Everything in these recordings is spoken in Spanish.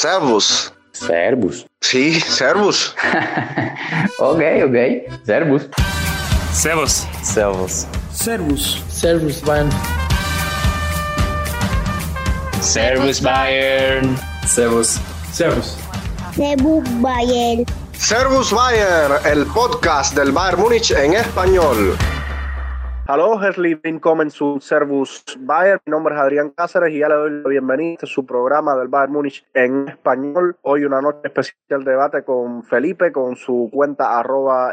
Servus. Servus. Sí, servus. ok, ok. Servus. Servus. Servus. Servus. Servus, Bayern. Servus Bayern. Servus. Servus. Servus Bayern. Servus Bayern, el podcast del Bayern Múnich en español. Hallo, herzlich willkommen zu Servus Bayern. Mi nombre es Adrián Cáceres y ya le doy la bienvenida a su programa del Bayern Múnich en español. Hoy una noche especial de debate con Felipe, con su cuenta arroba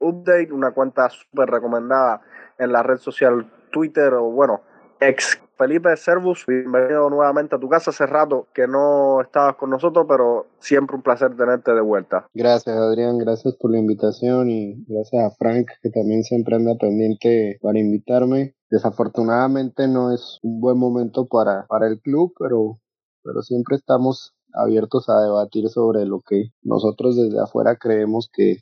Update, una cuenta súper recomendada en la red social Twitter o bueno, ex Felipe Servus, bienvenido nuevamente a tu casa. Hace rato que no estabas con nosotros, pero siempre un placer tenerte de vuelta. Gracias, Adrián. Gracias por la invitación y gracias a Frank, que también siempre anda pendiente para invitarme. Desafortunadamente no es un buen momento para, para el club, pero, pero siempre estamos abiertos a debatir sobre lo que nosotros desde afuera creemos que,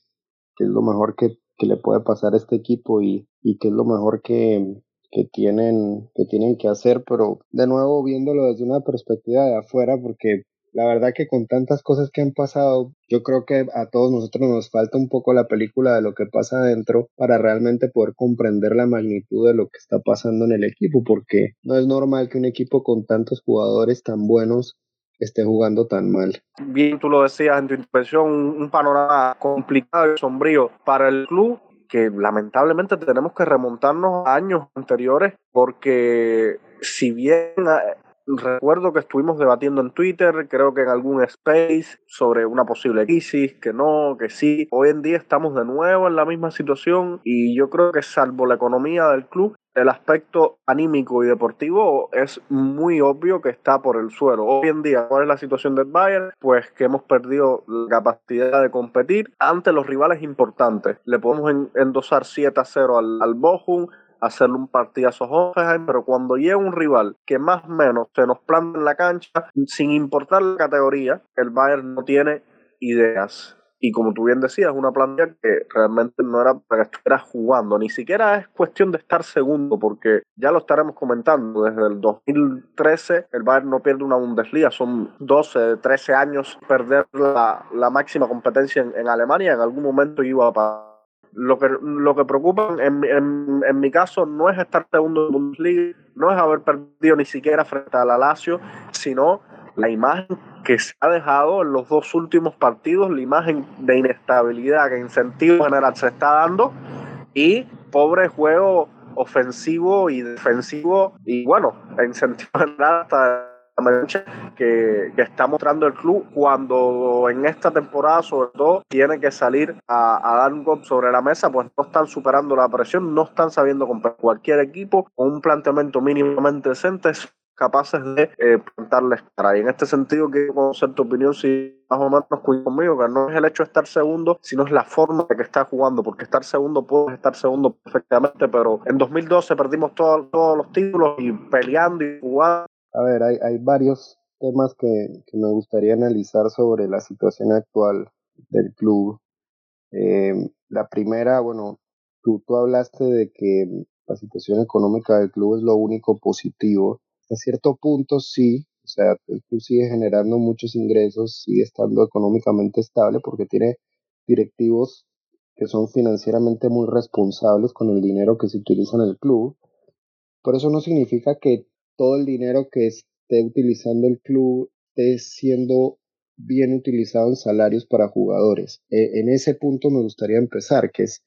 que es lo mejor que, que le puede pasar a este equipo y, y que es lo mejor que, que tienen, que tienen que hacer, pero de nuevo viéndolo desde una perspectiva de afuera, porque la verdad que con tantas cosas que han pasado, yo creo que a todos nosotros nos falta un poco la película de lo que pasa adentro para realmente poder comprender la magnitud de lo que está pasando en el equipo, porque no es normal que un equipo con tantos jugadores tan buenos esté jugando tan mal. Bien, tú lo decías en tu intervención, un panorama complicado y sombrío para el club que lamentablemente tenemos que remontarnos a años anteriores porque si bien eh, recuerdo que estuvimos debatiendo en Twitter, creo que en algún space sobre una posible crisis, que no, que sí. Hoy en día estamos de nuevo en la misma situación y yo creo que salvo la economía del club, el aspecto anímico y deportivo es muy obvio que está por el suelo. Hoy en día, ¿cuál es la situación del Bayern? Pues que hemos perdido la capacidad de competir ante los rivales importantes. Le podemos endosar 7 a 0 al, al Bochum, hacerle un partidazo a Hoffenheim, pero cuando llega un rival que más o menos se nos planta en la cancha, sin importar la categoría, el Bayern no tiene ideas. Y como tú bien decías, una plantilla que realmente no era para que estuvieras jugando. Ni siquiera es cuestión de estar segundo, porque ya lo estaremos comentando. Desde el 2013 el Bayern no pierde una Bundesliga. Son 12, 13 años perder la, la máxima competencia en, Alemania. En algún momento iba a lo que, lo que preocupa en, en, en, mi caso no es estar segundo en Bundesliga, no es haber perdido ni siquiera frente a la Lazio, sino la imagen que se ha dejado en los dos últimos partidos, la imagen de inestabilidad que en sentido general se está dando y pobre juego ofensivo y defensivo y bueno, en sentido general hasta que, que, está mostrando el club cuando en esta temporada sobre todo tiene que salir a, a, dar un gol sobre la mesa pues no están superando la presión no están sabiendo comprar cualquier equipo con un planteamiento mínimamente decente capaces de eh, plantarles cara. Y en este sentido quiero conocer tu opinión si más o menos cuida conmigo, que no es el hecho de estar segundo, sino es la forma de que está jugando, porque estar segundo puedes estar segundo perfectamente, pero en 2012 perdimos todo, todos los títulos y peleando y jugando a ver, hay, hay varios temas que, que, me gustaría analizar sobre la situación actual del club. Eh, la primera, bueno, tú, tú hablaste de que la situación económica del club es lo único positivo. A cierto punto sí, o sea, el club sigue generando muchos ingresos, sigue estando económicamente estable porque tiene directivos que son financieramente muy responsables con el dinero que se utiliza en el club. Pero eso no significa que todo el dinero que esté utilizando el club esté siendo bien utilizado en salarios para jugadores. E, en ese punto me gustaría empezar, que es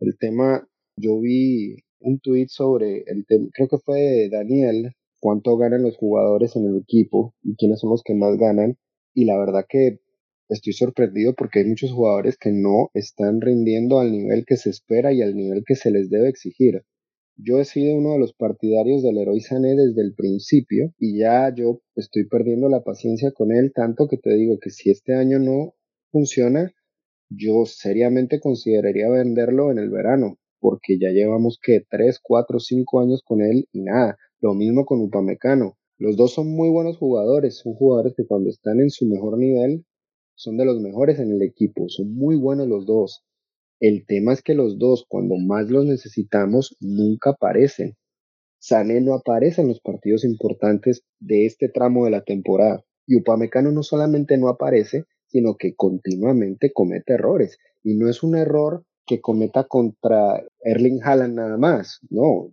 el tema, yo vi un tweet sobre el tema, creo que fue Daniel, cuánto ganan los jugadores en el equipo y quiénes son los que más ganan. Y la verdad que estoy sorprendido porque hay muchos jugadores que no están rindiendo al nivel que se espera y al nivel que se les debe exigir. Yo he sido uno de los partidarios del héroe Sané desde el principio y ya yo estoy perdiendo la paciencia con él tanto que te digo que si este año no funciona, yo seriamente consideraría venderlo en el verano porque ya llevamos que 3, 4, 5 años con él y nada. Lo mismo con Upamecano. Los dos son muy buenos jugadores, son jugadores que cuando están en su mejor nivel son de los mejores en el equipo, son muy buenos los dos. El tema es que los dos, cuando más los necesitamos, nunca aparecen. Sané no aparece en los partidos importantes de este tramo de la temporada. Y Upamecano no solamente no aparece, sino que continuamente comete errores. Y no es un error que cometa contra Erling Haaland nada más, no.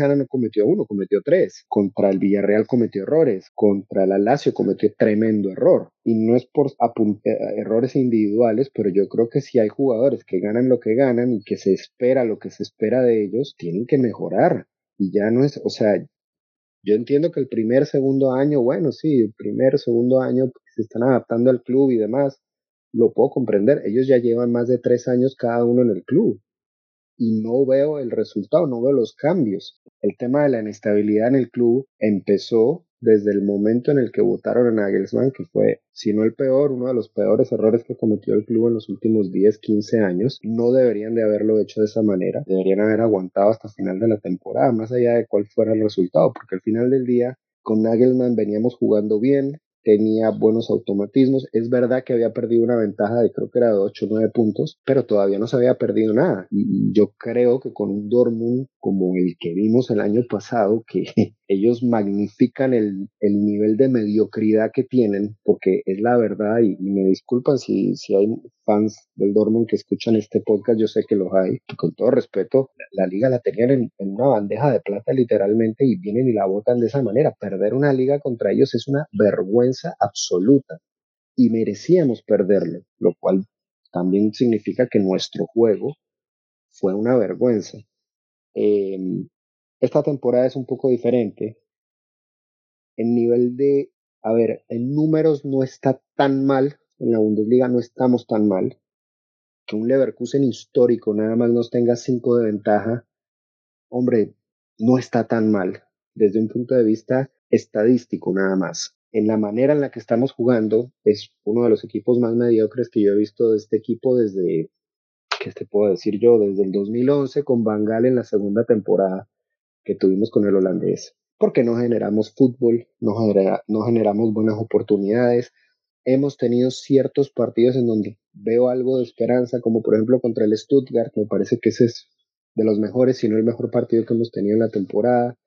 Haaland no cometió uno, cometió tres. Contra el Villarreal cometió errores. Contra la Lazio cometió tremendo error. Y no es por eh, errores individuales, pero yo creo que si hay jugadores que ganan lo que ganan y que se espera lo que se espera de ellos, tienen que mejorar. Y ya no es, o sea, yo entiendo que el primer, segundo año, bueno, sí, el primer, segundo año se están adaptando al club y demás, lo puedo comprender. Ellos ya llevan más de tres años cada uno en el club y no veo el resultado, no veo los cambios. El tema de la inestabilidad en el club empezó desde el momento en el que votaron a Nagelsmann, que fue, si no el peor, uno de los peores errores que cometió el club en los últimos 10, 15 años. No deberían de haberlo hecho de esa manera. Deberían haber aguantado hasta el final de la temporada, más allá de cuál fuera el resultado, porque al final del día con Nagelman veníamos jugando bien, tenía buenos automatismos. Es verdad que había perdido una ventaja de creo que era de 8 o 9 puntos, pero todavía no se había perdido nada. Y yo creo que con un Dortmund como el que vimos el año pasado, que ellos magnifican el, el nivel de mediocridad que tienen, porque es la verdad, y, me disculpan si, si hay fans del Dortmund que escuchan este podcast, yo sé que los hay, con todo respeto, la, liga la tenían en, en, una bandeja de plata literalmente y vienen y la botan de esa manera. Perder una liga contra ellos es una vergüenza absoluta y merecíamos perderlo, lo cual también significa que nuestro juego fue una vergüenza. Em, esta temporada es un poco diferente. En nivel de, a ver, en números no está tan mal, en la Bundesliga no estamos tan mal. Que un Leverkusen histórico nada más nos tenga cinco de ventaja, hombre, no está tan mal desde un punto de vista estadístico nada más. En la manera en la que estamos jugando, es uno de los equipos más mediocres que yo he visto de este equipo desde, ¿qué te puedo decir yo? Desde el 2011 con Bangal en la segunda temporada que tuvimos con el holandés, porque no generamos fútbol, no, no generamos buenas oportunidades. Hemos tenido ciertos partidos en donde veo algo de esperanza, como por ejemplo contra el Stuttgart, me parece que ese es de los mejores, si no el mejor partido que hemos tenido en la temporada.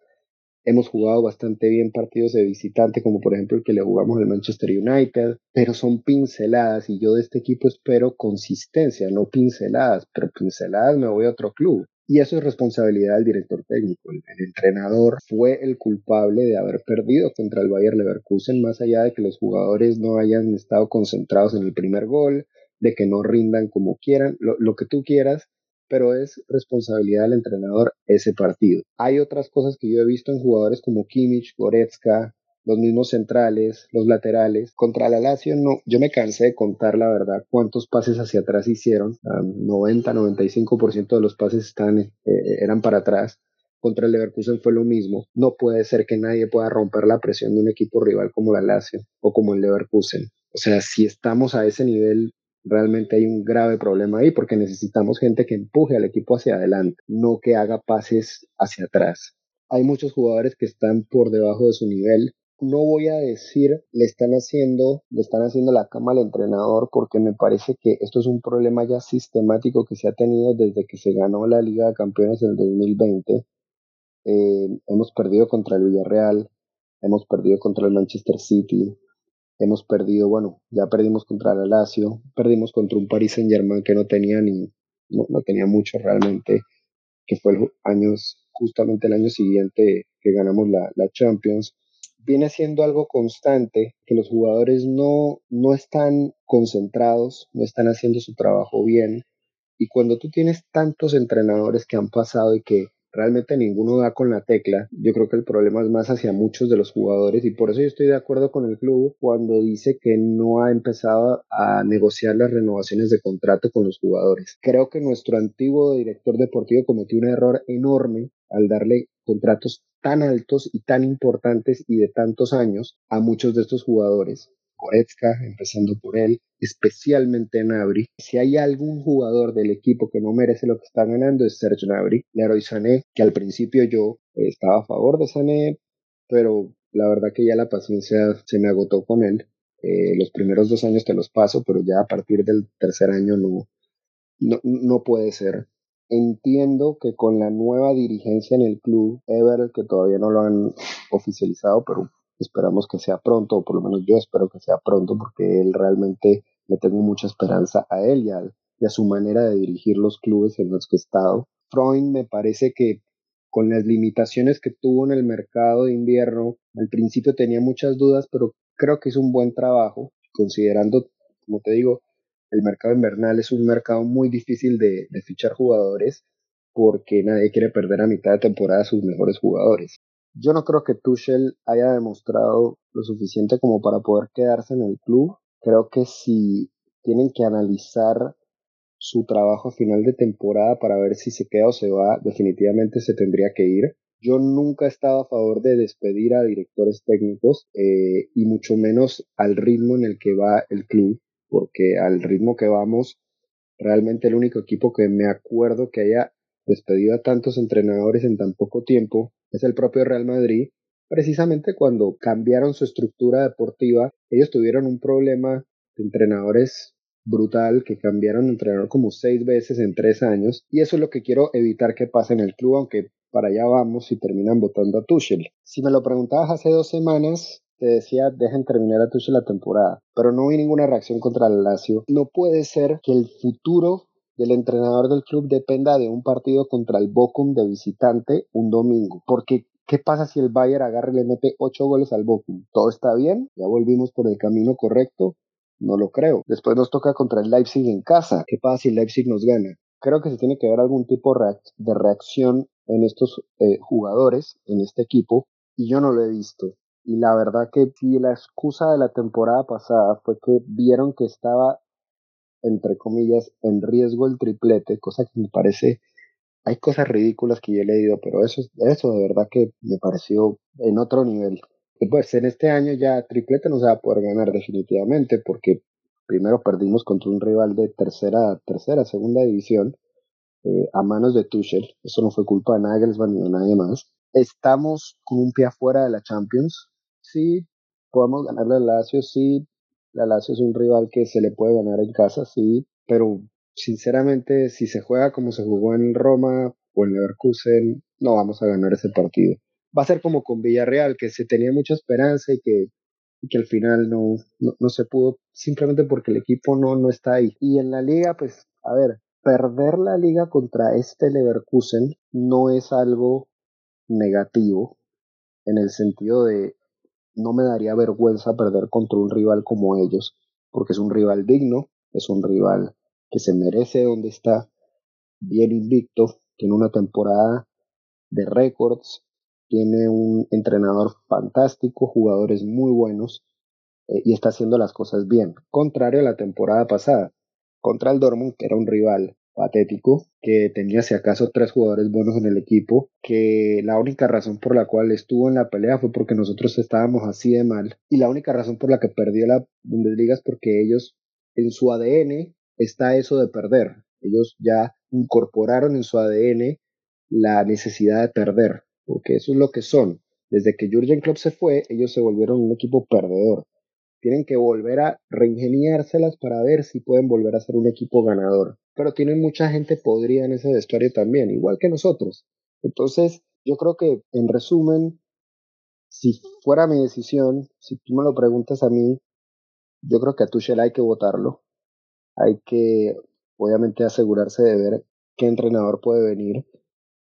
Hemos jugado bastante bien partidos de visitante, como por ejemplo el que le jugamos al Manchester United, pero son pinceladas y yo de este equipo espero consistencia, no pinceladas, pero pinceladas me voy a otro club. Y eso es responsabilidad del director técnico. El, entrenador fue el culpable de haber perdido contra el Bayer Leverkusen, más allá de que los jugadores no hayan estado concentrados en el primer gol, de que no rindan como quieran, lo, lo que tú quieras, pero es responsabilidad del entrenador ese partido. Hay otras cosas que yo he visto en jugadores como Kimmich, Goretzka, los mismos centrales, los laterales. Contra la Lazio no, yo me cansé de contar la verdad cuántos pases hacia atrás hicieron. 90, 95% de los pases eh, eran para atrás. Contra el Leverkusen fue lo mismo. No puede ser que nadie pueda romper la presión de un equipo rival como la Lazio o como el Leverkusen. O sea, si estamos a ese nivel, realmente hay un grave problema ahí porque necesitamos gente que empuje al equipo hacia adelante, no que haga pases hacia atrás. Hay muchos jugadores que están por debajo de su nivel no voy a decir le están haciendo, le están haciendo la cama al entrenador porque me parece que esto es un problema ya sistemático que se ha tenido desde que se ganó la Liga de Campeones en el 2020. Eh, hemos perdido contra el Villarreal, hemos perdido contra el Manchester City, hemos perdido, bueno, ya perdimos contra el Lazio, perdimos contra un Paris Saint Germain que no tenía ni, no, tenía mucho realmente, que fue el años, justamente el año siguiente que ganamos la, la Champions viene siendo algo constante, que los jugadores no, no están concentrados, no están haciendo su trabajo bien. Y cuando tú tienes tantos entrenadores que han pasado y que realmente ninguno da con la tecla, yo creo que el problema es más hacia muchos de los jugadores y por eso yo estoy de acuerdo con el club cuando dice que no ha empezado a negociar las renovaciones de contrato con los jugadores. Creo que nuestro antiguo director deportivo cometió un error enorme al darle contratos tan altos y tan importantes y de tantos años a muchos de estos jugadores. Goretzka, empezando por él, especialmente Nabri. Si hay algún jugador del equipo que no merece lo que está ganando es Serge Nabri. Leroy Sané, que al principio yo estaba a favor de Sané, pero la verdad que ya la paciencia se me agotó con él. Eh, los primeros dos años te los paso, pero ya a partir del tercer año no, no, no puede ser. Entiendo que con la nueva dirigencia en el club, Ever, que todavía no lo han oficializado, pero esperamos que sea pronto, o por lo menos yo espero que sea pronto, porque él realmente le tengo mucha esperanza a él y a, su manera de dirigir los clubes en los que he estado. Freund me parece que con las limitaciones que tuvo en el mercado de invierno, al principio tenía muchas dudas, pero creo que hizo un buen trabajo, considerando, como te digo, el mercado invernal es un mercado muy difícil de, fichar jugadores porque nadie quiere perder a mitad de temporada sus mejores jugadores. Yo no creo que Tuchel haya demostrado lo suficiente como para poder quedarse en el club. Creo que si tienen que analizar su trabajo final de temporada para ver si se queda o se va, definitivamente se tendría que ir. Yo nunca he estado a favor de despedir a directores técnicos eh, y mucho menos al ritmo en el que va el club, porque al ritmo que vamos, realmente el único equipo que me acuerdo que haya despedido a tantos entrenadores en tan poco tiempo es el propio Real Madrid. Precisamente cuando cambiaron su estructura deportiva, ellos tuvieron un problema de entrenadores brutal que cambiaron de entrenador como seis veces en tres años y eso es lo que quiero evitar que pase en el club aunque para allá vamos y terminan votando a Tuchel. Si me lo preguntabas hace dos semanas, te decía dejen terminar a Tuchel la temporada, pero no vi ninguna reacción contra el Lazio. No puede ser que el futuro del entrenador del club dependa de un partido contra el Bochum de visitante un domingo. Porque, ¿qué pasa si el Bayern agarra y le mete ocho goles al Bochum? ¿Todo está bien? ¿Ya volvimos por el camino correcto? No lo creo. Después nos toca contra el Leipzig en casa. ¿Qué pasa si el Leipzig nos gana? Creo que se tiene que ver algún tipo de reacción en estos eh, jugadores, en este equipo, y yo no lo he visto. Y la verdad que si la excusa de la temporada pasada fue que vieron que estaba entre comillas, en riesgo el triplete, cosa que me parece, hay cosas ridículas que yo he leído, pero eso, eso de verdad que me pareció en otro nivel. Pues en este año ya triplete no se va a poder ganar definitivamente, porque primero perdimos contra un rival de tercera, tercera, segunda división, eh, a manos de Tuchel, eso no fue culpa de Nagelsmann ni de nadie más. Estamos con un pie afuera de la Champions, sí, podemos ganarle al Lazio, sí, la Lazio es un rival que se le puede ganar en casa, sí, pero sinceramente, si se juega como se jugó en Roma o en Leverkusen, no vamos a ganar ese partido. Va a ser como con Villarreal, que se tenía mucha esperanza y que, que al final no, no, se pudo, simplemente porque el equipo no, no está ahí. Y en la liga, pues, a ver, perder la liga contra este Leverkusen no es algo negativo, en el sentido de no me daría vergüenza perder contra un rival como ellos, porque es un rival digno, es un rival que se merece donde está, bien invicto, tiene una temporada de récords, tiene un entrenador fantástico, jugadores muy buenos eh, y está haciendo las cosas bien, contrario a la temporada pasada contra el Dortmund, que era un rival patético, que tenía si acaso tres jugadores buenos en el equipo, que la única razón por la cual estuvo en la pelea fue porque nosotros estábamos así de mal, y la única razón por la que perdió la Bundesliga es porque ellos en su ADN está eso de perder. Ellos ya incorporaron en su ADN la necesidad de perder, porque eso es lo que son. Desde que Jurgen Klopp se fue, ellos se volvieron un equipo perdedor. Tienen que volver a reingeniárselas para ver si pueden volver a ser un equipo ganador pero tienen mucha gente podrida en ese vestuario también, igual que nosotros. Entonces, yo creo que, en resumen, si fuera mi decisión, si tú me lo preguntas a mí, yo creo que a Tuchel hay que votarlo. Hay que, obviamente, asegurarse de ver qué entrenador puede venir,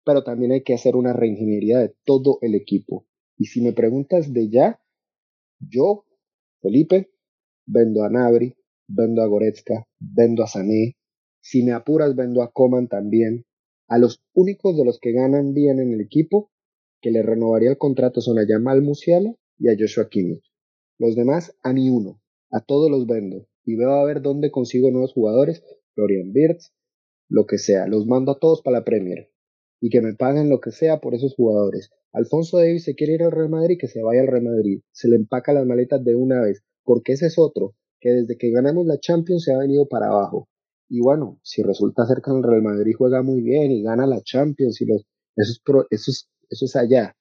pero también hay que hacer una reingeniería de todo el equipo. Y si me preguntas de ya, yo, Felipe, vendo a Nabri, vendo a Goretzka, vendo a Sané, si me apuras, vendo a Coman también. A los únicos de los que ganan bien en el equipo, que le renovaría el contrato son a Jamal Musiala y a Joshua Kimmich. Los demás, a ni uno. A todos los vendo. Y veo a ver dónde consigo nuevos jugadores. Florian Wirtz, lo que sea. Los mando a todos para la Premier. Y que me paguen lo que sea por esos jugadores. Alfonso Davis se quiere ir al Real Madrid, que se vaya al Real Madrid. Se le empaca las maletas de una vez. Porque ese es otro, que desde que ganamos la Champions se ha venido para abajo. Y bueno, si resulta ser que el Real Madrid juega muy bien y gana la Champions y los, eso, es allá.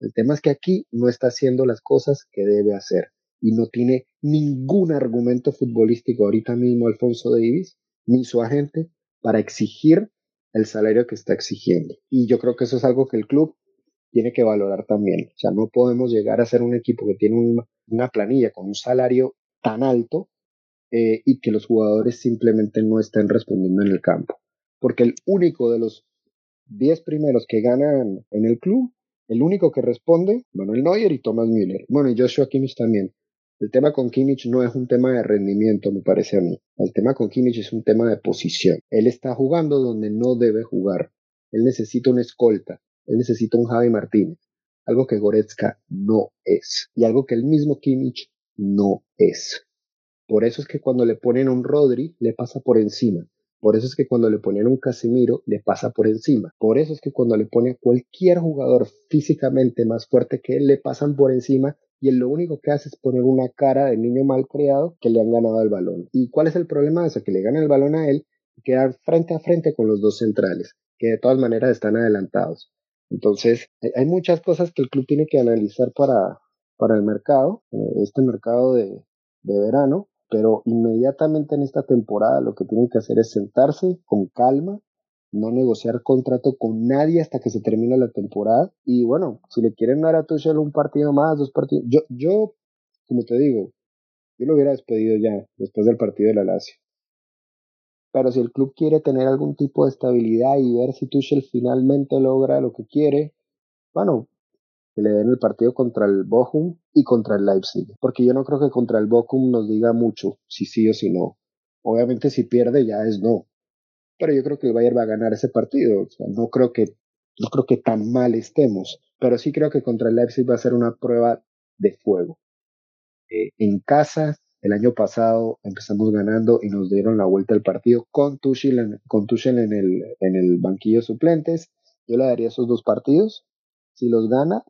El tema es que aquí no está haciendo las cosas que debe hacer y no tiene ningún argumento futbolístico ahorita mismo Alfonso Davis ni su agente para exigir el salario que está exigiendo. Y yo creo que eso es algo que el club tiene que valorar también. O sea, no podemos llegar a ser un equipo que tiene una planilla con un salario tan alto eh, y que los jugadores simplemente no estén respondiendo en el campo. Porque el único de los 10 primeros que ganan en el club, el único que responde, Manuel Neuer y Thomas Müller. Bueno, y Joshua Kimmich también. El tema con Kimmich no es un tema de rendimiento, me parece a mí. El tema con Kimmich es un tema de posición. Él está jugando donde no debe jugar. Él necesita una escolta. Él necesita un Javi Martínez. Algo que Goretzka no es. Y algo que el mismo Kimmich no es. Por eso es que cuando le ponen un Rodri, le pasa por encima. Por eso es que cuando le ponen un Casimiro, le pasa por encima. Por eso es que cuando le pone a cualquier jugador físicamente más fuerte que él, le pasan por encima y él lo único que hace es poner una cara de niño mal creado que le han ganado el balón. ¿Y cuál es el problema de eso? Que le ganan el balón a él y quedan frente a frente con los dos centrales, que de todas maneras están adelantados. Entonces, hay muchas cosas que el club tiene que analizar para, para el mercado, eh, este mercado de, de verano, pero inmediatamente en esta temporada lo que tienen que hacer es sentarse con calma, no negociar contrato con nadie hasta que se termine la temporada. Y bueno, si le quieren dar a Tuchel un partido más, dos partidos, yo, yo, como te digo, yo lo hubiera despedido ya después del partido de la Lazio. Pero si el club quiere tener algún tipo de estabilidad y ver si Tuchel finalmente logra lo que quiere, bueno, que le den el partido contra el Bochum y contra el Leipzig. Porque yo no creo que contra el Bochum nos diga mucho si sí o si no. Obviamente si pierde ya es no pero yo creo que el Bayern va a ganar ese partido. O sea, no creo que no creo que tan mal estemos, pero sí creo que contra el Leipzig va a ser una prueba de fuego. Eh, en casa, el año pasado empezamos ganando y nos dieron la vuelta al partido con Tuchel, en, con Tuchel en, el, en el banquillo suplentes. Yo le daría esos dos partidos. Si los gana,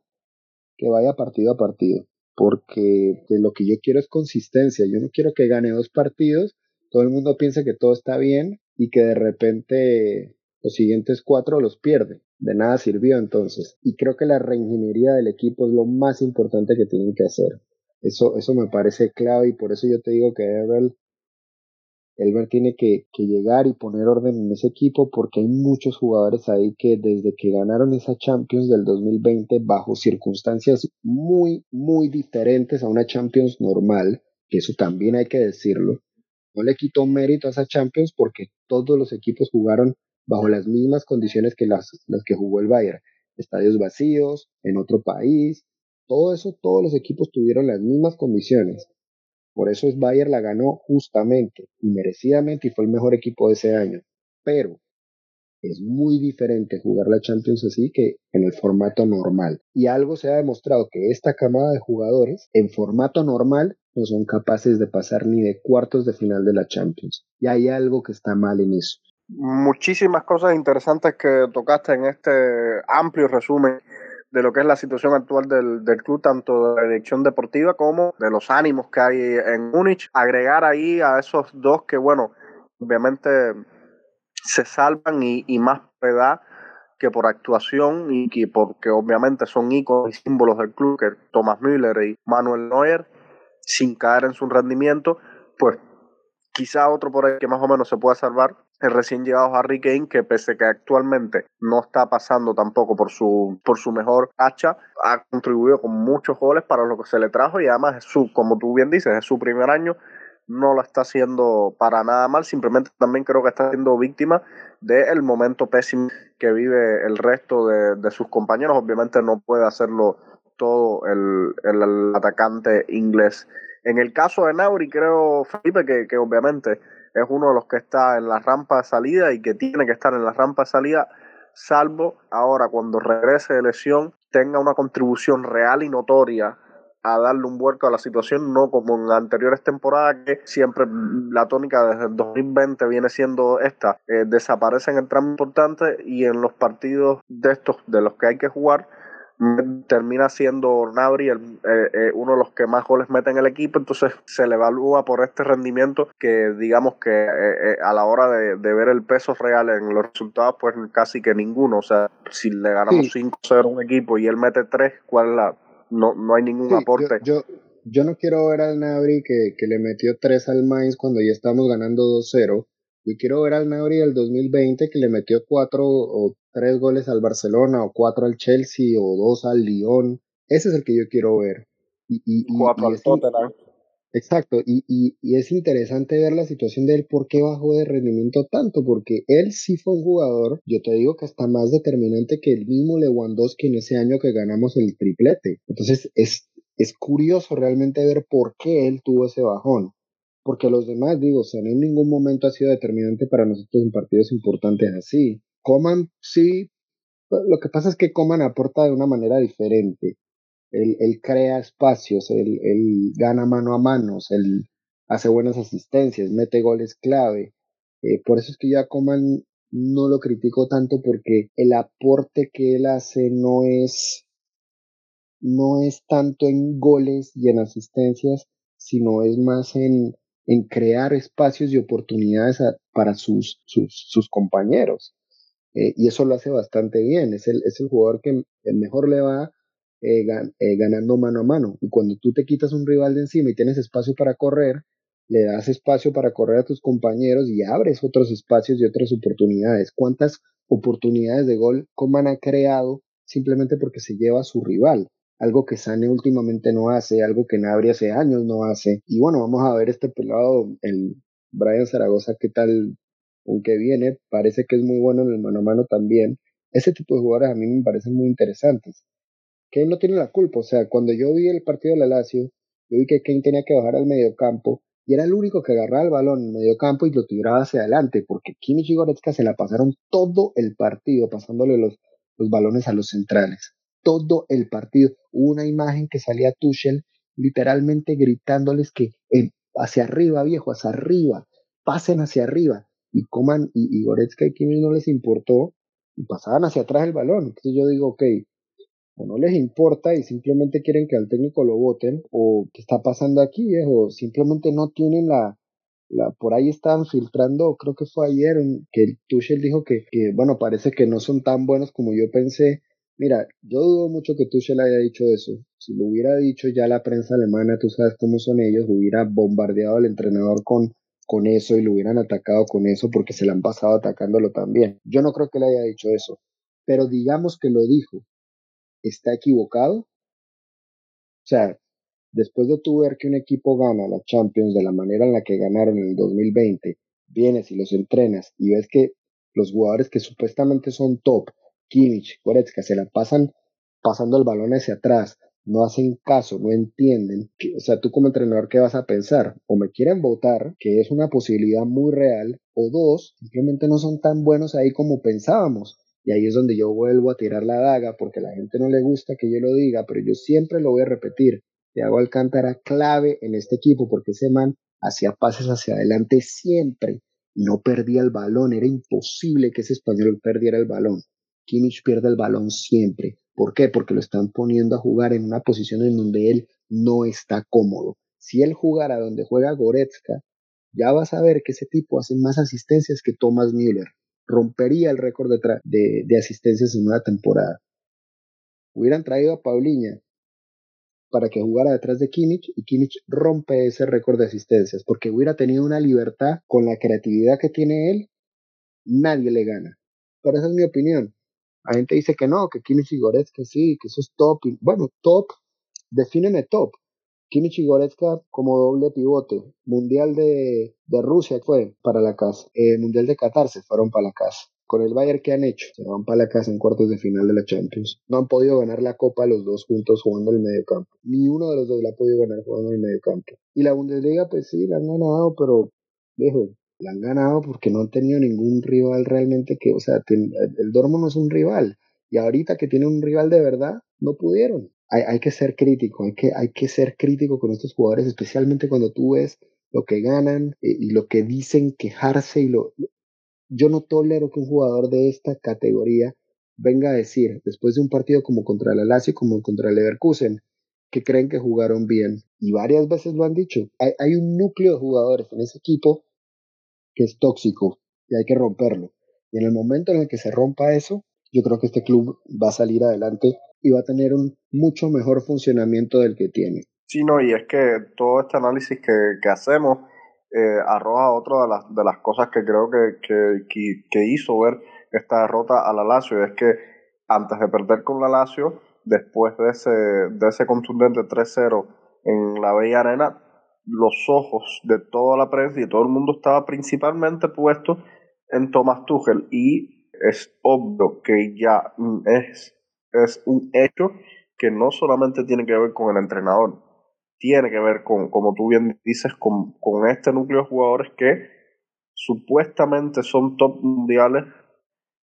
que vaya partido a partido. Porque lo que yo quiero es consistencia. Yo no quiero que gane dos partidos, todo el mundo piensa que todo está bien y que de repente los siguientes cuatro los pierde. De nada sirvió entonces. Y creo que la reingeniería del equipo es lo más importante que tienen que hacer. Eso, eso me parece clave y por eso yo te digo que Elber, Elber tiene que, que llegar y poner orden en ese equipo porque hay muchos jugadores ahí que desde que ganaron esa Champions del 2020 bajo circunstancias muy, muy diferentes a una Champions normal, que eso también hay que decirlo, no le quitó mérito a esa Champions porque todos los equipos jugaron bajo las mismas condiciones que las, las que jugó el Bayern. Estadios vacíos, en otro país, todo eso, todos los equipos tuvieron las mismas condiciones. Por eso es Bayern la ganó justamente y merecidamente y fue el mejor equipo de ese año. Pero es muy diferente jugar la Champions así que en el formato normal. Y algo se ha demostrado que esta camada de jugadores en formato normal no son capaces de pasar ni de cuartos de final de la Champions. Y hay algo que está mal en eso. Muchísimas cosas interesantes que tocaste en este amplio resumen de lo que es la situación actual del, del, club, tanto de la dirección deportiva como de los ánimos que hay en Múnich. Agregar ahí a esos dos que, bueno, obviamente se salvan y, y más edad que por actuación y que porque obviamente son íconos y símbolos del club, que Thomas Müller y Manuel Neuer, sin caer en su rendimiento, pues quizá otro por ahí que más o menos se pueda salvar, el recién llegado Harry Kane, que pese que actualmente no está pasando tampoco por su, por su mejor hacha, ha contribuido con muchos goles para lo que se le trajo y además es su, como tú bien dices, es su primer año no lo está haciendo para nada mal, simplemente también creo que está siendo víctima del momento pésimo que vive el resto de, sus compañeros. Obviamente no puede hacerlo todo el, el, atacante inglés. En el caso de Nauri, creo, Felipe, que obviamente es uno de los que está en la rampa de salida y que tiene que estar en la rampa de salida, salvo ahora cuando regrese de lesión tenga una contribución real y notoria a darle un vuelco a la situación, no como en anteriores temporadas que siempre la tónica desde el 2020 viene siendo esta, eh, desaparece en el tramo importante y en los partidos de estos de los que hay que jugar termina siendo Nabri el, eh, eh, uno de los que más goles mete en el equipo, entonces se le evalúa por este rendimiento que digamos que a la hora de, ver el peso real en los resultados, pues casi que ninguno, o sea, si le ganamos 5-0 a un equipo y él mete 3, ¿cuál es la no, no hay ningún aporte. Yo, yo, no quiero ver al Nabri que, que le metió 3 al Mainz cuando ya estamos ganando 2-0 Yo quiero ver al Nauri del 2020 que le metió cuatro o tres goles al Barcelona o cuatro al Chelsea o dos al Lyon. Ese es el que yo quiero ver. Y, y, y, Cuatro y al es- Tottenham. Exacto, y, y, y es interesante ver la situación de él, por qué bajó de rendimiento tanto, porque él sí fue un jugador, yo te digo que hasta más determinante que el mismo Lewandowski en ese año que ganamos el triplete. Entonces es, es curioso realmente ver por qué él tuvo ese bajón, porque los demás, digo, o sea, en ningún momento ha sido determinante para nosotros en partidos importantes así. Coman sí, lo que pasa es que Coman aporta de una manera diferente. Él, crea espacios, él, él gana mano a manos, él hace buenas asistencias, mete goles clave. Eh, por eso es que yo a Coman no lo critico tanto porque el aporte que él hace no es, no es tanto en goles y en asistencias, sino es más en, en crear espacios y oportunidades para sus, sus, compañeros. Eh, y eso lo hace bastante bien. Es el, es el jugador que mejor le va eh, eh, ganando mano a mano. Y cuando tú te quitas un rival de encima y tienes espacio para correr, le das espacio para correr a tus compañeros y abres otros espacios y otras oportunidades. ¿Cuántas oportunidades de gol Coman ha creado simplemente porque se lleva a su rival? Algo que Sane últimamente no hace, algo que Nabri hace años no hace. Y bueno, vamos a ver este pelado, el Brian Zaragoza, qué tal aunque viene, parece que es muy bueno en el mano a mano también. Ese tipo de jugadores a mí me parecen muy interesantes. Kane no tiene la culpa, o sea, cuando yo vi el partido de la Lazio, yo vi que Kane tenía que bajar al mediocampo y era el único que agarraba el balón en mediocampo y lo tiraba hacia adelante, porque Kimmich y Goretzka se la pasaron todo el partido pasándole los, los balones a los centrales. Todo el partido. Hubo una imagen que salía Tuchel literalmente gritándoles que hacia arriba, viejo, hacia arriba, pasen hacia arriba. Y Coman y, Goretzka y Kimmich no les importó y pasaban hacia atrás el balón. Entonces yo digo, ok, o no les importa y simplemente quieren que al técnico lo voten, o qué está pasando aquí, viejo, simplemente no tienen la, la por ahí estaban filtrando, creo que fue ayer, que el Tuchel dijo que, que, bueno, parece que no son tan buenos como yo pensé. Mira, yo dudo mucho que Tuchel haya dicho eso. Si lo hubiera dicho ya la prensa alemana, tú sabes cómo son ellos, hubiera bombardeado al entrenador con, con eso y lo hubieran atacado con eso porque se le han pasado atacándolo también. Yo no creo que le haya dicho eso, pero digamos que lo dijo está equivocado. O sea, después de tú ver que un equipo gana la Champions de la manera en la que ganaron en el 2020, vienes y los entrenas y ves que los jugadores que supuestamente son top, Kimmich, Goretzka, se la pasan pasando el balón hacia atrás, no hacen caso, no entienden. que- o sea, tú como entrenador, ¿qué vas a pensar? O me quieren votar, que es una posibilidad muy real, o dos, simplemente no son tan buenos ahí como pensábamos. Y ahí es donde yo vuelvo a tirar la daga, porque a la gente no le gusta que yo lo diga, pero yo siempre lo voy a repetir. Thiago Alcántara clave en este equipo, porque ese man hacía pases hacia adelante siempre no perdía el balón. Era imposible que ese español perdiera el balón. Kimmich pierde el balón siempre. ¿Por qué? Porque lo están poniendo a jugar en una posición en donde él no está cómodo. Si él jugara donde juega Goretzka, ya vas a ver que ese tipo hace más asistencias que Thomas Müller. Rompería el récord de, de asistencias en una temporada. Hubieran traído a Paulinha para que jugara detrás de Kimmich y Kimmich rompe ese récord de asistencias porque hubiera tenido una libertad con la creatividad que tiene él, nadie le gana. Pero esa es mi opinión. La gente dice que no, que Kimmich y sí, que eso es top. Bueno, top, defíneme top. Kimmich y como doble pivote. Mundial de, de Rusia fue para la casa. Eh, Mundial de Qatar se fueron para la casa. Con el Bayern que han hecho, se van para la casa en cuartos de final de la Champions. No han podido ganar la Copa los dos juntos jugando en el medio campo. Ni uno de los dos la ha podido ganar jugando en el medio campo. Y la Bundesliga, pues sí, la han ganado, pero, viejo, la han ganado porque no han tenido ningún rival realmente que, o sea, el Dortmund no es un rival. Y ahorita que tiene un rival de verdad, no pudieron. Hay, hay que ser crítico, hay que, hay que ser crítico con estos jugadores, especialmente cuando tú ves lo que ganan eh, y lo que dicen, quejarse y lo... Yo no tolero que un jugador de esta categoría venga a decir, después de un partido como contra el Lazio, como contra el Leverkusen, que creen que jugaron bien. Y varias veces lo han dicho. Hay, hay un núcleo de jugadores en ese equipo que es tóxico y hay que romperlo. Y en el momento en el que se rompa eso, yo creo que este club va a salir adelante y va a tener un mucho mejor funcionamiento del que tiene. Sí, no, y es que todo este análisis que, que hacemos eh, arroja otra de las, de las cosas que creo que, que, que, hizo ver esta derrota a la Lazio, es que antes de perder con la Lazio, después de ese, de ese contundente 3-0 en la Bella Arena, los ojos de toda la prensa y todo el mundo estaba principalmente puesto en Thomas Tuchel. Y es obvio que ya es, es un hecho que no solamente tiene que ver con el entrenador, tiene que ver con, como tú bien dices, con, con este núcleo de jugadores que supuestamente son top mundiales,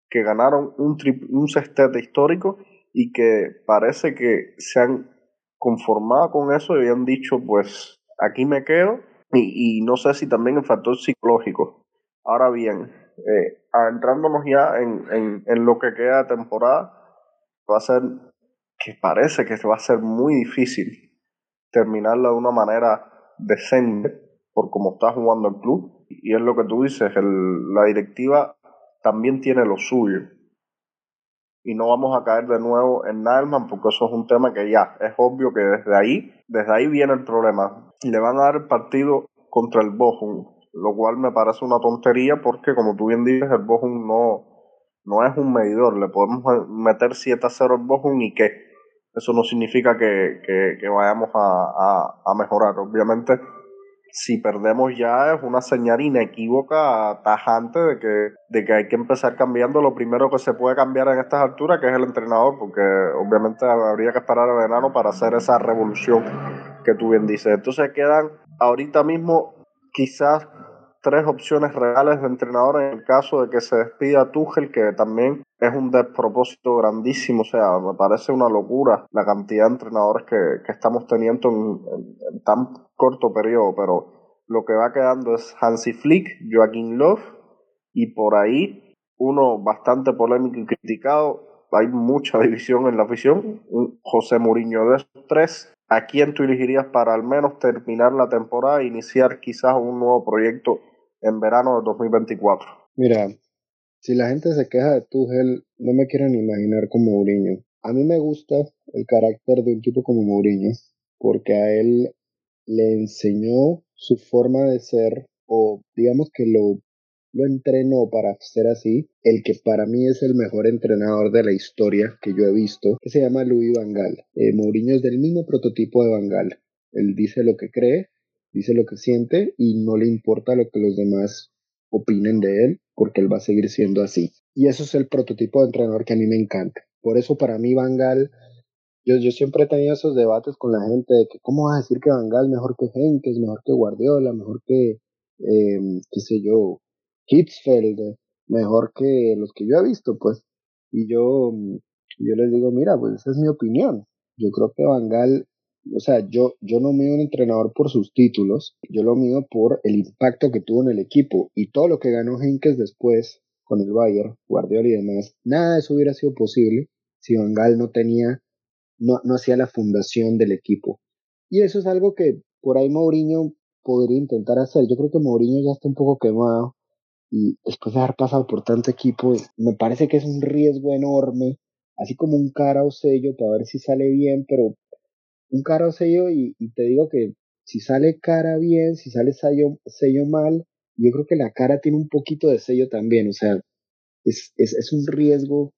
que ganaron un, un sextete histórico y que parece que se han conformado con eso y han dicho, pues aquí me quedo y, y no sé si también el factor psicológico. Ahora bien, eh, adentrándonos ya en, lo que queda de temporada, va a ser que parece que va a ser muy difícil terminarla de una manera decente por cómo está jugando el club. Y es lo que tú dices, el, la directiva también tiene lo suyo. Y no vamos a caer de nuevo en Nalman porque eso es un tema que ya es obvio que desde ahí, desde ahí viene el problema. Le van a dar el partido contra el Bochum, lo cual me parece una tontería porque como tú bien dices, el Bochum no, no es un medidor. Le podemos meter 7 a 0 al Bochum y qué eso no significa que, que, vayamos a, a, mejorar. Obviamente, si perdemos ya es una señal inequívoca, tajante de que, de que hay que empezar cambiando lo primero que se puede cambiar en estas alturas, que es el entrenador, porque obviamente habría que esperar el verano para hacer esa revolución que tú bien dices. Entonces quedan ahorita mismo quizás tres opciones reales de entrenador en el caso de que se despida Tuchel, que también es un despropósito grandísimo. O sea, me parece una locura la cantidad de entrenadores que, estamos teniendo en, tan corto periodo, pero lo que va quedando es Hansi Flick, Joaquín Love y por ahí uno bastante polémico y criticado. Hay mucha división en la afición. José Mourinho de esos tres. ¿A quién tú elegirías para al menos terminar la temporada e iniciar quizás un nuevo proyecto en verano de 2024. Mira, si la gente se queja de Tuchel, no me quieren imaginar como Mourinho. A mí me gusta el carácter de un tipo como Mourinho, porque a él le enseñó su forma de ser, o digamos que lo, lo entrenó para ser así, el que para mí es el mejor entrenador de la historia que yo he visto, que se llama Louis Van Gaal. Eh, Mourinho es del mismo prototipo de Van Gaal. Él dice lo que cree, dice lo que siente y no le importa lo que los demás opinen de él, porque él va a seguir siendo así. Y eso es el prototipo de entrenador que a mí me encanta. Por eso para mí Van yo, yo siempre he tenido esos debates con la gente de que cómo vas a decir que Van Gaal mejor que es mejor que Guardiola, mejor que, eh, qué sé yo, Hitzfeld, mejor que los que yo he visto, pues. Y yo, yo les digo, mira, pues esa es mi opinión. Yo creo que Van o sea, yo, yo no mido un entrenador por sus títulos, yo lo mido por el impacto que tuvo en el equipo y todo lo que ganó Henkes después con el Bayern, Guardiola y demás, nada de eso hubiera sido posible si Van Gaal no tenía, no, no hacía la fundación del equipo. Y eso es algo que por ahí Mourinho podría intentar hacer. Yo creo que Mourinho ya está un poco quemado y después de haber pasado por tanto equipo, me parece que es un riesgo enorme, así como un cara o sello para ver si sale bien, pero un caro sello y, te digo que si sale cara bien, si sale sello, mal, yo creo que la cara tiene un poquito de sello también, o sea, es, es, es un riesgo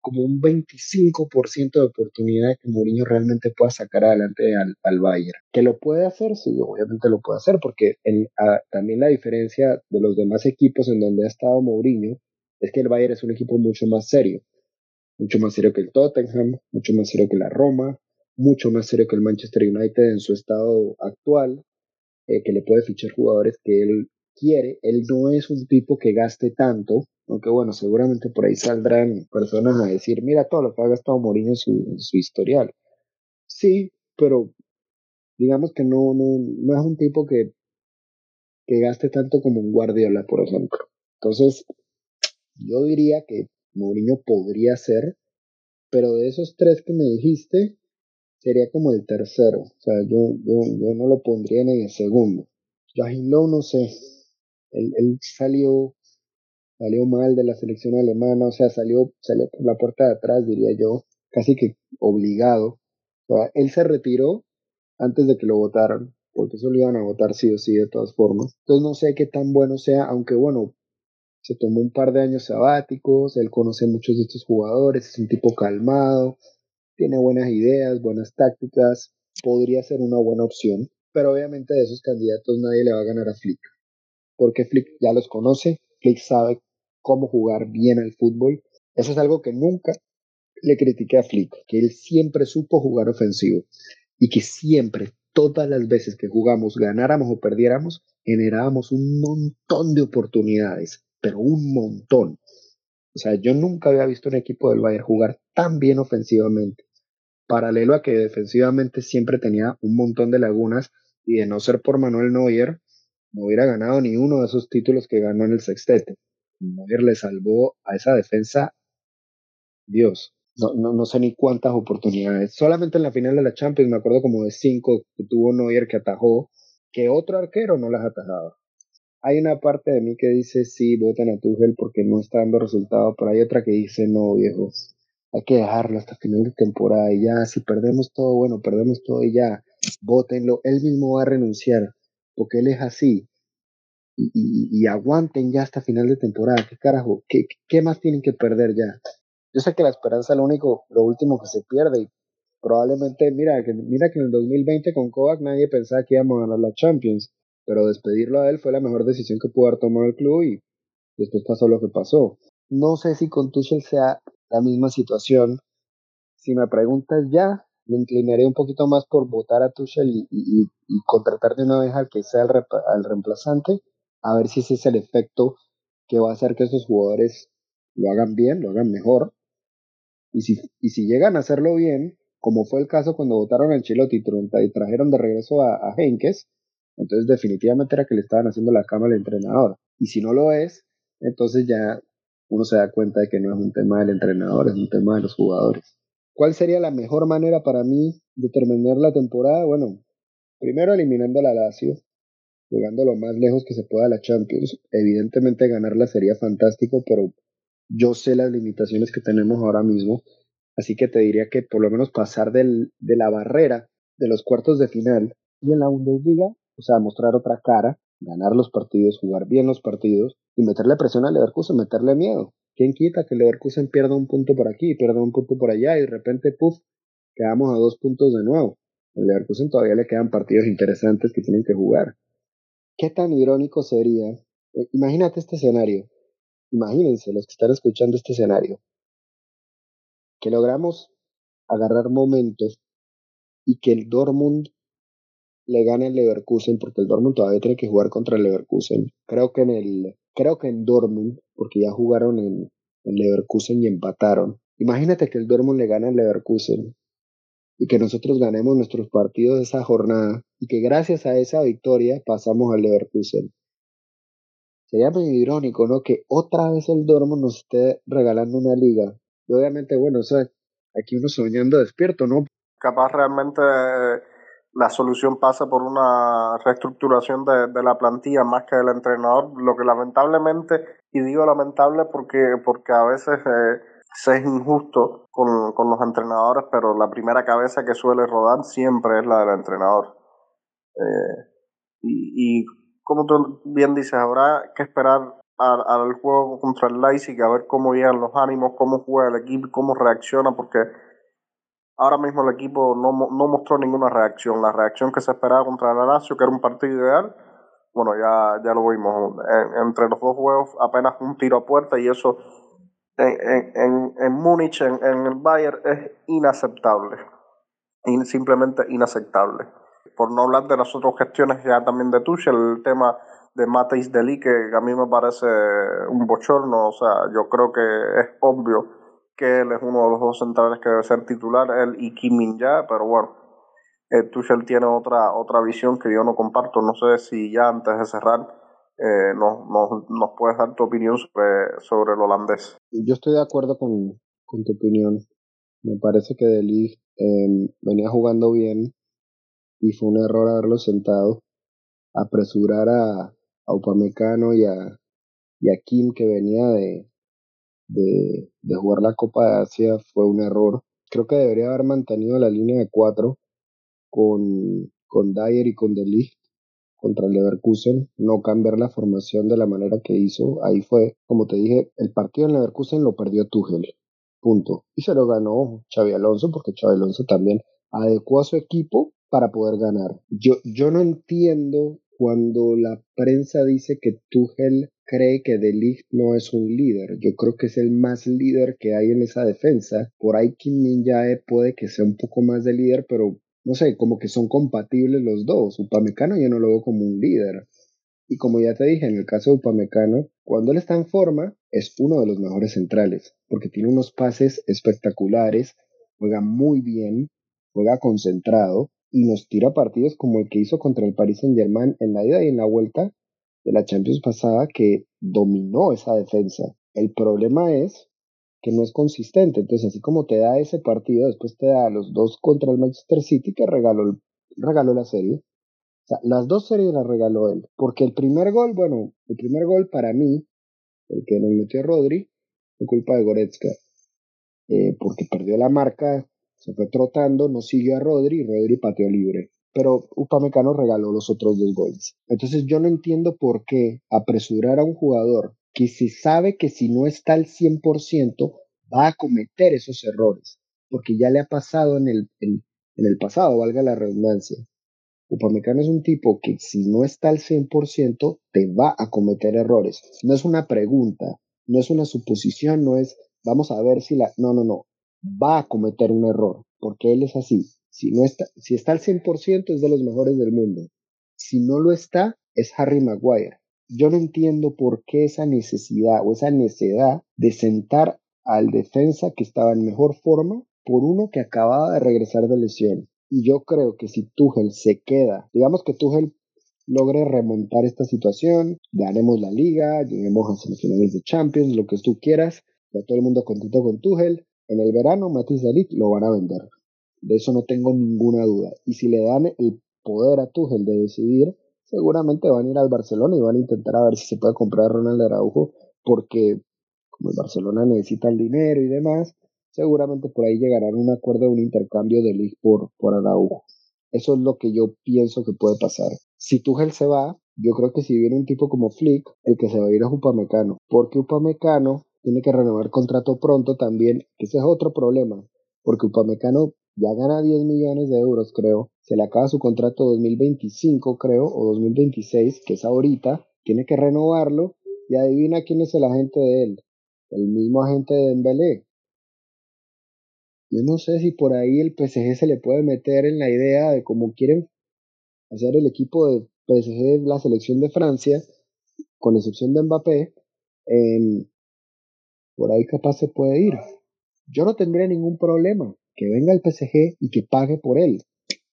como un 25% de oportunidad de que Mourinho realmente pueda sacar adelante al, al Bayern. ¿Que lo puede hacer? Sí, obviamente lo puede hacer, porque también la diferencia de los demás equipos en donde ha estado Mourinho es que el Bayern es un equipo mucho más serio, mucho más serio que el Tottenham, mucho más serio que la Roma, mucho más serio que el Manchester United en su estado actual, eh, que le puede fichar jugadores que él quiere. Él no es un tipo que gaste tanto, aunque bueno, seguramente por ahí saldrán personas a decir, mira todo lo que ha gastado Mourinho en su, su historial. Sí, pero digamos que no, no, no es un tipo que, que gaste tanto como un Guardiola, por ejemplo. Entonces, yo diría que Mourinho podría ser, pero de esos tres que me dijiste, sería como el tercero. O sea, yo, yo, yo no lo pondría en el segundo. Joachim Low, no sé. Él, él, salió, salió mal de la selección alemana, o sea, salió, salió por la puerta de atrás, diría yo, casi que obligado. O sea, él se retiró antes de que lo votaran. porque eso lo iban a votar sí o sí de todas formas. Entonces no sé qué tan bueno sea, aunque bueno, se tomó un par de años sabáticos, él conoce muchos de estos jugadores, es un tipo calmado, tiene buenas ideas, buenas tácticas, podría ser una buena opción, pero obviamente de esos candidatos nadie le va a ganar a Flick, porque Flick ya los conoce, Flick sabe cómo jugar bien al fútbol, eso es algo que nunca le critiqué a Flick, que él siempre supo jugar ofensivo y que siempre, todas las veces que jugamos, ganáramos o perdiéramos, generábamos un montón de oportunidades, pero un montón. O sea, yo nunca había visto un equipo del Bayern jugar tan bien ofensivamente, paralelo a que defensivamente siempre tenía un montón de lagunas y de no ser por Manuel Neuer, no hubiera ganado ni uno de esos títulos que ganó en el sextete. Neuer le salvó a esa defensa Dios no, no, no, sé ni cuántas oportunidades. Solamente en la final de la Champions me acuerdo como de cinco que tuvo Neuer que atajó, que otro arquero no las atajaba. Hay una parte de mí que dice sí, voten a Tuchel porque no está dando resultado, pero hay otra que dice no, viejo, hay que dejarlo hasta final de temporada y ya, si perdemos todo, bueno, perdemos todo y ya, votenlo, él mismo va a renunciar, porque él es así. Y, y, aguanten ya hasta final de temporada, qué carajo, qué, qué más tienen que perder ya. Yo sé que la esperanza es lo único, lo último que se pierde y probablemente, mira que, mira que en el 2020 con Kovac nadie pensaba que íbamos a ganar la Champions, pero despedirlo a él fue la mejor decisión que pudo haber tomado el club y después pasó lo que pasó. No sé si con Tuchel sea la misma situación. Si me preguntas ya, me inclinaré un poquito más por votar a Tuchel y, y, y contratar de una vez al que sea el, reemplazante, a ver si ese es el efecto que va a hacer que estos jugadores lo hagan bien, lo hagan mejor, y si, y si llegan a hacerlo bien, como fue el caso cuando votaron al Chilotti y trajeron de regreso a, a Henkes, entonces definitivamente era que le estaban haciendo la cama al entrenador. Y si no lo es, entonces ya uno se da cuenta de que no es un tema del entrenador, es un tema de los jugadores. ¿Cuál sería la mejor manera para mí de terminar la temporada? Bueno, primero eliminando la Lazio, llegando lo más lejos que se pueda a la Champions. Evidentemente ganarla sería fantástico, pero yo sé las limitaciones que tenemos ahora mismo, así que te diría que por lo menos pasar del, de la barrera de los cuartos de final y en la Bundesliga, o sea, mostrar otra cara, ganar los partidos, jugar bien los partidos y meterle presión al Leverkusen, meterle miedo. ¿Quién quita que el Leverkusen pierda un punto por aquí, pierda un punto por allá y de repente, puff, quedamos a dos puntos de nuevo? Al Leverkusen todavía le quedan partidos interesantes que tienen que jugar. ¿Qué tan irónico sería? Eh, imagínate este escenario. Imagínense los que están escuchando este escenario, que logramos agarrar momentos y que el Dortmund le gane al Leverkusen, porque el Dortmund todavía tiene que jugar contra el Leverkusen. Creo que en el, creo que en Dortmund, porque ya jugaron en, en Leverkusen y empataron. Imagínate que el Dortmund le gane al Leverkusen y que nosotros ganemos nuestros partidos de esa jornada y que gracias a esa victoria pasamos al Leverkusen sería medio irónico, ¿no? Que otra vez el Dortmund nos esté regalando una liga. Y obviamente, bueno, o sea, aquí uno soñando despierto, ¿no? Capaz realmente la solución pasa por una reestructuración de, de, la plantilla más que del entrenador, lo que lamentablemente, y digo lamentable porque, porque a veces eh, se es injusto con, con los entrenadores, pero la primera cabeza que suele rodar siempre es la del entrenador. Eh, y, y como tú bien dices, habrá que esperar al, al juego contra el Leipzig a ver cómo llegan los ánimos, cómo juega el equipo, cómo reacciona, porque ahora mismo el equipo no, no mostró ninguna reacción. La reacción que se esperaba contra el Lazio, que era un partido ideal, bueno, ya, ya lo vimos. entre los dos juegos apenas un tiro a puerta y eso en, en, en Múnich, en, en el Bayern, es inaceptable. simplemente inaceptable por no hablar de las otras gestiones ya también de Tuchel, el tema de Mateis Deli, que a mí me parece un bochorno, o sea, yo creo que es obvio que él es uno de los dos centrales que debe ser titular, él y Kim Min Ya, pero bueno, eh, Tuchel tiene otra, otra visión que yo no comparto, no sé si ya antes de cerrar eh, nos, nos, puedes dar tu opinión sobre, sobre el holandés. Yo estoy de acuerdo con, con tu opinión, me parece que Deli eh, venía jugando bien, y fue un error haberlo sentado. Apresurar a, a Upamecano y a, y a Kim que venía de, de, jugar la Copa de Asia fue un error. Creo que debería haber mantenido la línea de cuatro con, con Dyer y con De Ligt contra el Leverkusen, no cambiar la formación de la manera que hizo. Ahí fue, como te dije, el partido en Leverkusen lo perdió Tuchel. Punto. Y se lo ganó Xavi Alonso porque Xavi Alonso también adecuó a su equipo para poder ganar. Yo, yo no entiendo cuando la prensa dice que Tuchel cree que De Ligt no es un líder. Yo creo que es el más líder que hay en esa defensa. Por ahí Kim Min Jae puede que sea un poco más de líder, pero no sé, como que son compatibles los dos. Upamecano yo no lo veo como un líder. Y como ya te dije, en el caso de Upamecano, cuando él está en forma, es uno de los mejores centrales, porque tiene unos pases espectaculares, juega muy bien, juega concentrado y nos tira partidos como el que hizo contra el Paris Saint Germain en la ida y en la vuelta de la Champions pasada que dominó esa defensa. El problema es que no es consistente. Entonces, así como te da ese partido, después te da los dos contra el Manchester City que regaló, regaló la serie. O sea, las dos series las regaló él. Porque el primer gol, bueno, el primer gol para mí, el que nos metió Rodri, fue culpa de Goretzka. Eh, porque perdió la marca, se fue trotando, no siguió a Rodri y Rodri pateó libre. Pero Upamecano regaló los otros dos goles. Entonces yo no entiendo por qué apresurar a un jugador que se sabe que si no está al 100% va a cometer esos errores, porque ya le ha pasado en el, en, el pasado, valga la redundancia. Upamecano es un tipo que si no está al 100% te va a cometer errores. No es una pregunta, no es una suposición, no es vamos a ver si la... No, no, no. Va a cometer un error, porque él es así. Si, no está, si está al 100% es de los mejores del mundo. Si no lo está, es Harry Maguire yo no entiendo por qué esa necesidad o esa necesidad de sentar al defensa que estaba en mejor forma por uno que acababa de regresar de lesión. Y yo creo que si Tuchel se queda, digamos que Tuchel logre remontar esta situación, ganemos la liga, lleguemos a semifinales de Champions, lo que tú quieras, ya todo el mundo contento con Tuchel, en el verano Matis Dalit lo van a vender. De eso no tengo ninguna duda. Y si le dan el poder a Tuchel de decidir, seguramente van a ir al Barcelona y van a intentar a ver si se puede comprar a Ronald Araujo, porque como el Barcelona necesita el dinero y demás, seguramente por ahí llegarán a un acuerdo de un intercambio de Lig por, por Araujo. Eso es lo que yo pienso que puede pasar. Si Tuchel se va, yo creo que si viene un tipo como Flick, el que se va a ir es Upamecano, porque Upamecano tiene que renovar contrato pronto también, ese es otro problema, porque Upamecano ya gana 10 millones de euros, creo. Se le acaba su contrato 2025, creo, o 2026, que es ahorita. Tiene que renovarlo. Y adivina quién es el agente de él. El mismo agente de Dembélé. Yo no sé si por ahí el PSG se le puede meter en la idea de cómo quieren hacer el equipo de PSG, la selección de Francia, con excepción de Mbappé. por ahí capaz se puede ir. Yo no tendría ningún problema que venga el PSG y que pague por él.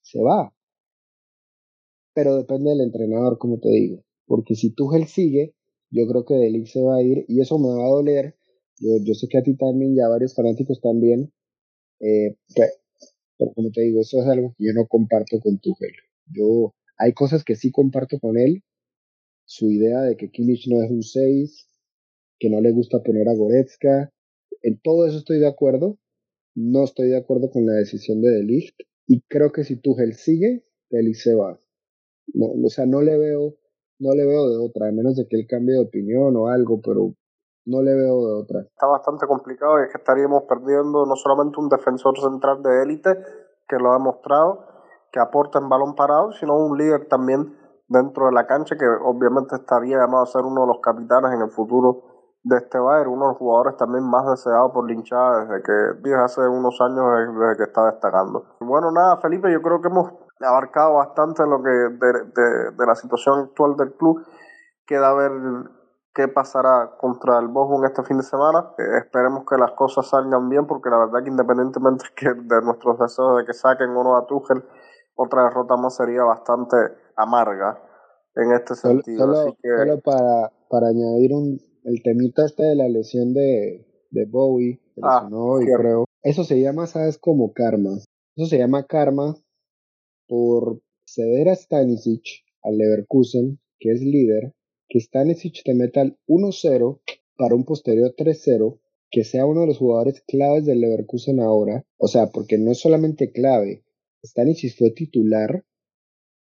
Se va. Pero depende del entrenador, como te digo. Porque si Tuchel sigue, yo creo que Delic se va a ir y eso me va a doler. Yo, sé que a ti también, ya varios fanáticos también. Eh, pero, como te digo, eso es algo que yo no comparto con Tuchel. Yo, hay cosas que sí comparto con él. Su idea de que Kimmich no es un 6, que no le gusta poner a Goretzka. En todo eso estoy de acuerdo, no estoy de acuerdo con la decisión de Delicht y creo que si Tuchel sigue, Delicht se va. No, o sea, no le veo, no le veo de otra, a menos de que él cambie de opinión o algo, pero no le veo de otra. Está bastante complicado y es que estaríamos perdiendo no solamente un defensor central de élite, que lo ha demostrado, que aporta en balón parado, sino un líder también dentro de la cancha que obviamente estaría llamado a ser uno de los capitanes en el futuro de este Bayern, uno de los jugadores también más deseados por linchada desde que desde hace unos años desde que está destacando. Bueno, nada, Felipe, yo creo que hemos abarcado bastante lo que de, la situación actual del club. Queda ver qué pasará contra el Bochum este fin de semana. Eh, esperemos que las cosas salgan bien, porque la verdad que independientemente que de nuestros deseos de que saquen uno a Tuchel, otra derrota más sería bastante amarga en este sentido. Solo, solo para, para añadir un, el temita este de la lesión de, de Bowie, ah, creo. Eso se llama, ¿sabes? Como karma. Eso se llama karma por ceder a Stanisic al Leverkusen, que es líder, que Stanisic te meta al 1-0 para un posterior 3-0, que sea uno de los jugadores claves del Leverkusen ahora. O sea, porque no es solamente clave, Stanisic fue titular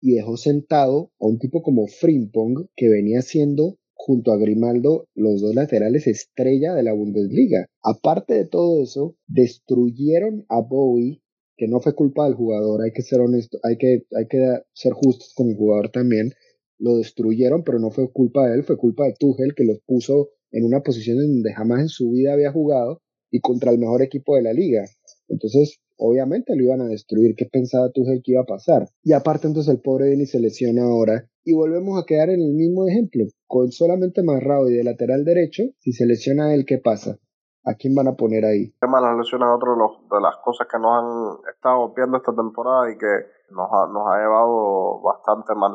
y dejó sentado a un tipo como Frimpong, que venía siendo junto a Grimaldo los dos laterales estrella de la Bundesliga. Aparte de todo eso, destruyeron a Bowie, que no fue culpa del jugador, hay que ser honesto, hay que, hay que ser justos con el jugador también. Lo destruyeron, pero no fue culpa de él, fue culpa de Tuchel, que los puso en una posición en donde jamás en su vida había jugado y contra el mejor equipo de la liga. Entonces, obviamente lo iban a destruir. ¿Qué pensaba Tuchel que iba a pasar? Y aparte, entonces el pobre Denis se lesiona ahora y volvemos a quedar en el mismo ejemplo. Con solamente Marrao y de lateral derecho, si se lesiona él, ¿qué pasa? ¿A quién van a poner ahí? De las lesiones es otra de, las cosas que nos han estado viendo esta temporada y que nos ha, nos ha llevado bastante mal.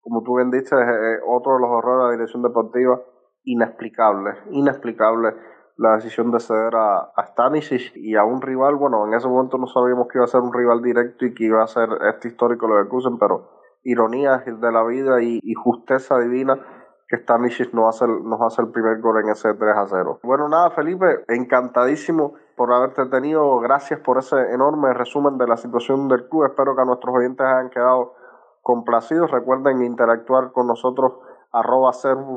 Como tú bien dices, es otro de los horrores de la dirección deportiva, inexplicable, inexplicable la decisión de ceder a, a Stanisic y a un rival, bueno, en ese momento no sabíamos que iba a ser un rival directo y que iba a ser este histórico Leverkusen, pero ironías de la vida y, justeza divina que Stanisic nos hace, nos hace el primer gol en ese 3 a 0. Bueno, nada, Felipe, encantadísimo por haberte tenido. Gracias por ese enorme resumen de la situación del club. Espero que a nuestros oyentes hayan quedado complacidos. Recuerden interactuar con nosotros arroba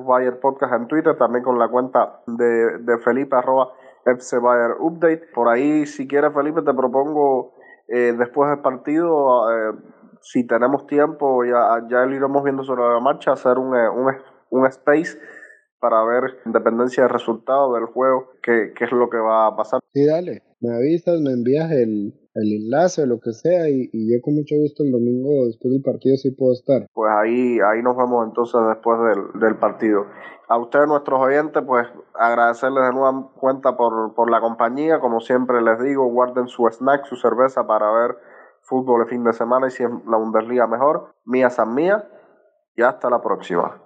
Bayer Podcast en Twitter, también con la cuenta de, de Felipe arroba Bayer Update. Por ahí, si quieres, Felipe, te propongo eh, después del partido, eh, si tenemos tiempo, ya, ya lo iremos viendo sobre la marcha, hacer un, eh, un, un space para ver, en dependencia del resultado del juego, qué, qué es lo que va a pasar. Sí, dale, me avisas, me envías el, el enlace o lo que sea y, y, yo con mucho gusto el domingo después del partido sí puedo estar. Pues ahí, ahí nos vemos entonces después del, del partido. A ustedes, nuestros oyentes, pues agradecerles de nueva cuenta por, por la compañía. Como siempre les digo, guarden su snack, su cerveza para ver fútbol el fin de semana y si es la Bundesliga mejor. Mía San Mía y hasta la próxima.